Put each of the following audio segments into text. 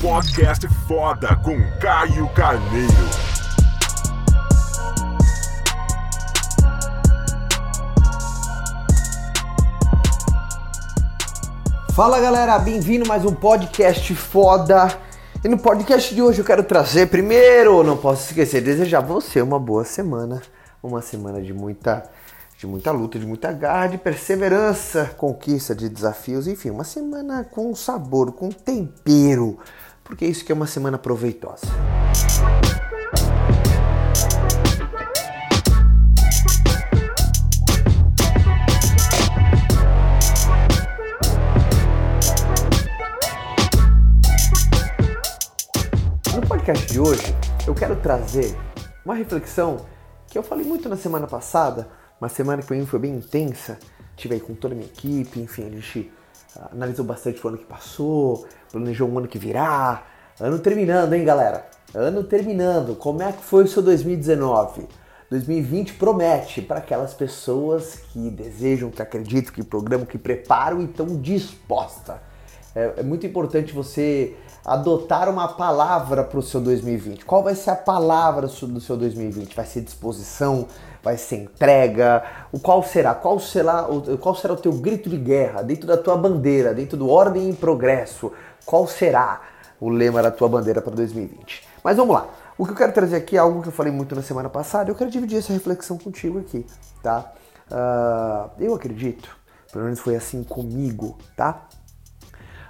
Podcast foda com Caio Carneiro. Fala galera, bem-vindo mais um podcast foda. E no podcast de hoje eu quero trazer primeiro, não posso esquecer, desejar você uma boa semana, uma semana de muita de muita luta, de muita garra, de perseverança, conquista de desafios, enfim, uma semana com sabor, com tempero, porque isso que é uma semana proveitosa. No podcast de hoje, eu quero trazer uma reflexão que eu falei muito na semana passada, uma semana que para mim foi bem intensa. Tive aí com toda a minha equipe, enfim, a gente analisou bastante o ano que passou, planejou um ano que virá. Ano terminando, hein, galera? Ano terminando. Como é que foi o seu 2019? 2020 promete para aquelas pessoas que desejam, que acreditam, que programam, que preparam e estão dispostas. É, é muito importante você adotar uma palavra para o seu 2020. Qual vai ser a palavra do seu 2020? Vai ser disposição? Vai ser entrega? O qual será? Qual será o, qual será o teu grito de guerra dentro da tua bandeira, dentro do ordem e progresso? Qual será o lema da tua bandeira para 2020? Mas vamos lá. O que eu quero trazer aqui é algo que eu falei muito na semana passada. Eu quero dividir essa reflexão contigo aqui, tá? Uh, eu acredito, pelo menos foi assim comigo, tá?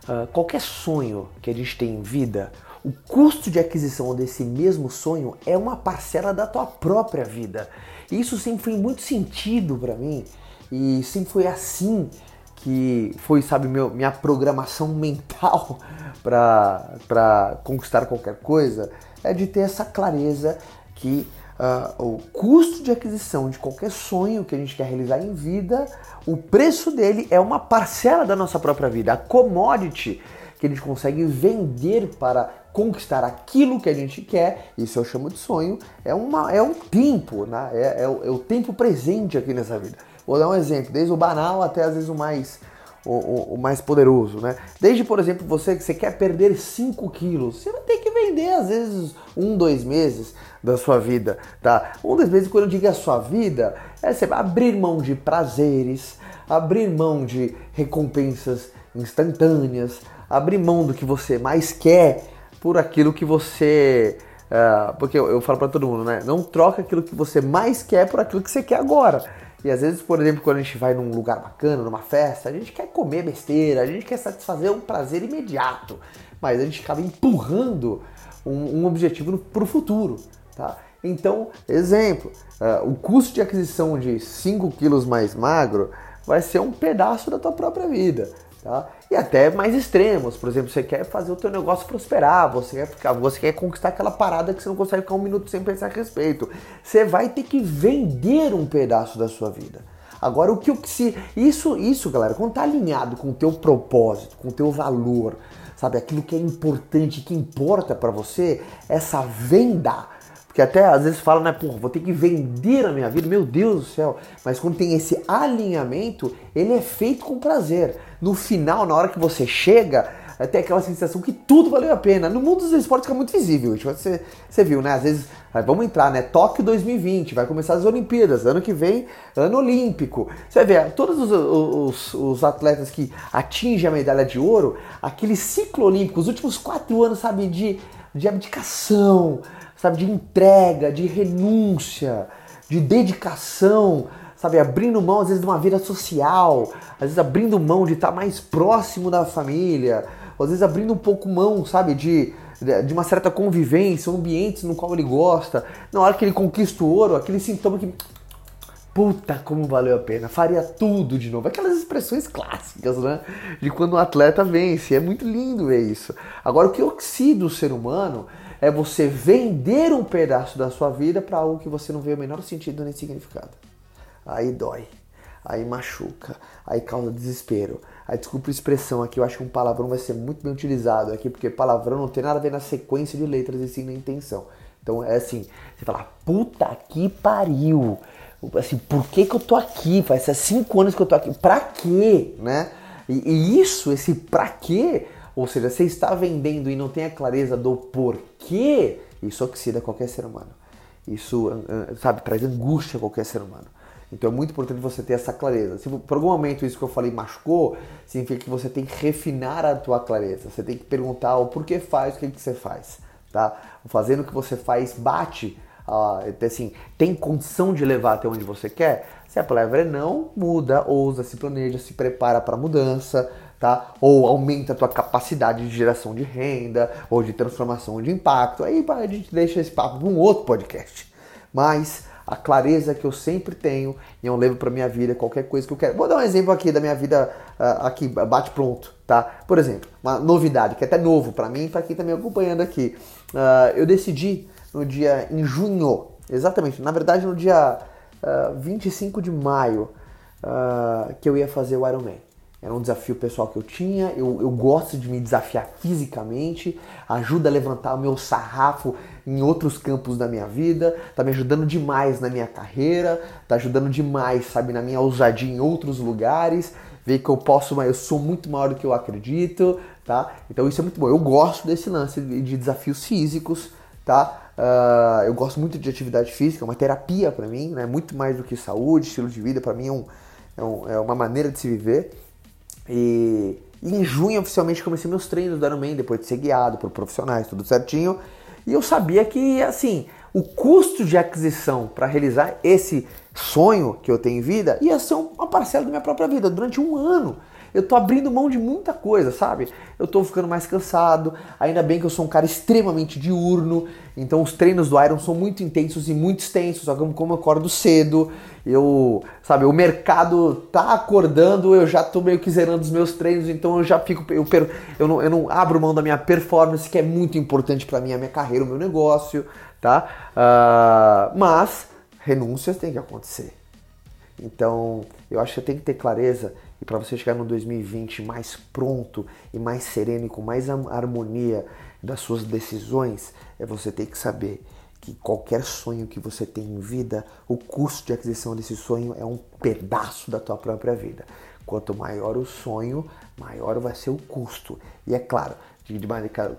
Uh, qualquer sonho que a gente tem em vida, o custo de aquisição desse mesmo sonho é uma parcela da tua própria vida. E isso sempre foi muito sentido para mim e sempre foi assim que foi, sabe, meu, minha programação mental para conquistar qualquer coisa, é de ter essa clareza que uh, o custo de aquisição de qualquer sonho que a gente quer realizar em vida, o preço dele é uma parcela da nossa própria vida. A commodity que a gente consegue vender para conquistar aquilo que a gente quer, isso eu chamo de sonho, é, uma, é um tempo, né? é, é, o, é o tempo presente aqui nessa vida. Vou dar um exemplo, desde o banal até às vezes o mais o, o, o, mais poderoso, né? Desde, por exemplo, você que você quer perder 5 quilos, você vai ter que vender às vezes um, dois meses da sua vida, tá? Um, dois meses, quando eu digo a sua vida, é você abrir mão de prazeres, abrir mão de recompensas instantâneas, abrir mão do que você mais quer por aquilo que você Uh, porque eu, eu falo para todo mundo, né? Não troca aquilo que você mais quer por aquilo que você quer agora. E às vezes, por exemplo, quando a gente vai num lugar bacana, numa festa, a gente quer comer besteira, a gente quer satisfazer um prazer imediato, mas a gente acaba empurrando um, um objetivo para o futuro, tá? Então, exemplo, uh, o custo de aquisição de 5 quilos mais magro vai ser um pedaço da tua própria vida. Tá? E até mais extremos, por exemplo, você quer fazer o teu negócio prosperar, você quer ficar, você quer conquistar aquela parada que você não consegue ficar um minuto sem pensar a respeito. Você vai ter que vender um pedaço da sua vida. Agora o que eu se isso isso, galera, quando tá alinhado com o teu propósito, com o teu valor, sabe, aquilo que é importante, que importa para você, essa venda que até às vezes fala, né, porra, vou ter que vender a minha vida, meu Deus do céu. Mas quando tem esse alinhamento, ele é feito com prazer. No final, na hora que você chega, tem aquela sensação que tudo valeu a pena. No mundo dos esportes fica muito visível. Você, você viu, né? Às vezes, vamos entrar, né? Tóquio 2020, vai começar as Olimpíadas, ano que vem, ano olímpico. Você vê, todos os, os, os atletas que atingem a medalha de ouro, aquele ciclo olímpico, os últimos quatro anos, sabe, de, de abdicação, sabe, de entrega, de renúncia, de dedicação, sabe, abrindo mão às vezes de uma vida social, às vezes abrindo mão de estar mais próximo da família, às vezes abrindo um pouco mão, sabe, de, de uma certa convivência, ambientes no qual ele gosta. Na hora que ele conquista o ouro, aquele sintoma que puta, como valeu a pena, faria tudo de novo. Aquelas expressões clássicas, né? De quando um atleta vence. É muito lindo ver isso. Agora, o que oxida o ser humano é você vender um pedaço da sua vida para algo que você não vê o menor sentido nem significado. Aí dói, aí machuca, aí causa desespero. Aí desculpa a expressão aqui, eu acho que um palavrão vai ser muito bem utilizado aqui, porque palavrão não tem nada a ver na sequência de letras e sim na intenção. Então é assim, você fala, puta que pariu. Assim, por que, que eu tô aqui? Faz cinco anos que eu tô aqui. Pra quê? Né? E, e isso, esse pra quê, ou seja, você está vendendo e não tem a clareza do porquê, isso oxida qualquer ser humano. Isso, sabe, traz angústia a qualquer ser humano. Então é muito importante você ter essa clareza. Se por algum momento isso que eu falei machucou, significa que você tem que refinar a tua clareza. Você tem que perguntar o porquê faz, o que, que você faz. Tá? Fazendo o que você faz bate, assim, tem condição de levar até onde você quer? Se a palavra é não, muda, ousa, se planeja, se prepara para a mudança, tá? Ou aumenta a tua capacidade de geração de renda, ou de transformação de impacto. Aí a gente deixa esse papo para um outro podcast. Mas a clareza que eu sempre tenho e eu levo para minha vida qualquer coisa que eu quero. Vou dar um exemplo aqui da minha vida uh, aqui bate pronto, tá? Por exemplo, uma novidade que é até novo para mim, para quem tá me acompanhando aqui. Uh, eu decidi no dia em junho, exatamente, na verdade no dia uh, ah, 25 de maio, que eu ia fazer o Ironman. Era um desafio pessoal que eu tinha. Eu, eu gosto de me desafiar fisicamente, ajuda a levantar o meu sarrafo em outros campos da minha vida, tá me ajudando demais na minha carreira, tá ajudando demais, sabe, na minha ousadia em outros lugares. Ver que eu posso, mas eu sou muito maior do que eu acredito, tá? Então isso é muito bom. Eu gosto desse lance de desafios físicos, tá? Uh, eu gosto muito de atividade física, é uma terapia para mim, né? Muito mais do que saúde, estilo de vida, para mim é, um, é, um, é uma maneira de se viver. E, e em junho, oficialmente, comecei meus treinos do Ironman, depois de ser guiado por profissionais, tudo certinho. E eu sabia que, assim, o custo de aquisição para realizar esse sonho que eu tenho em vida ia ser uma parcela da minha própria vida durante um ano eu tô abrindo mão de muita coisa, sabe? Eu tô ficando mais cansado, ainda bem que eu sou um cara extremamente diurno, então os treinos do Iron são muito intensos e muito extensos, só que como eu acordo cedo, eu, sabe, o mercado tá acordando, eu já tô meio que zerando os meus treinos, então eu já fico, eu, per, eu, não, eu não abro mão da minha performance, que é muito importante para mim, a minha carreira, o meu negócio, tá? Uh, mas renúncias tem que acontecer. Então, eu acho que tem que ter clareza e para você chegar no 2020 mais pronto e mais sereno e com mais harmonia das suas decisões, é você ter que saber que qualquer sonho que você tem em vida, o custo de aquisição desse sonho é um pedaço da tua própria vida. Quanto maior o sonho, maior vai ser o custo. E é claro,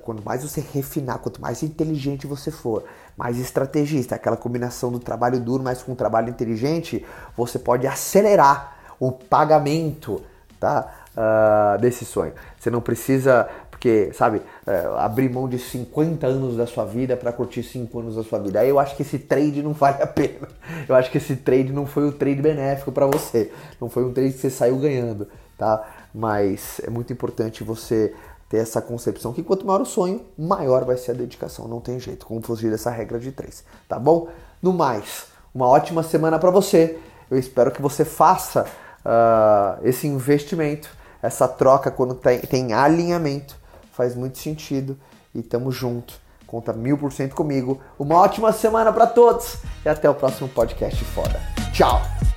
quanto mais você refinar, quanto mais inteligente você for, mais estrategista, aquela combinação do trabalho duro mais com trabalho inteligente, você pode acelerar o pagamento tá? Uh, desse sonho. Você não precisa, porque, sabe, uh, abrir mão de 50 anos da sua vida para curtir 5 anos da sua vida. Aí eu acho que esse trade não vale a pena. Eu acho que esse trade não foi o trade benéfico para você. Não foi um trade que você saiu ganhando, tá? Mas é muito importante você ter essa concepção que quanto maior o sonho, maior vai ser a dedicação. Não tem jeito, como fugir dessa regra de três, tá bom? No mais, uma ótima semana para você. Eu espero que você faça uh, esse investimento, essa troca quando tem, tem alinhamento, faz muito sentido e tamo junto. Conta mil por cento comigo. Uma ótima semana para todos e até o próximo podcast foda. Tchau!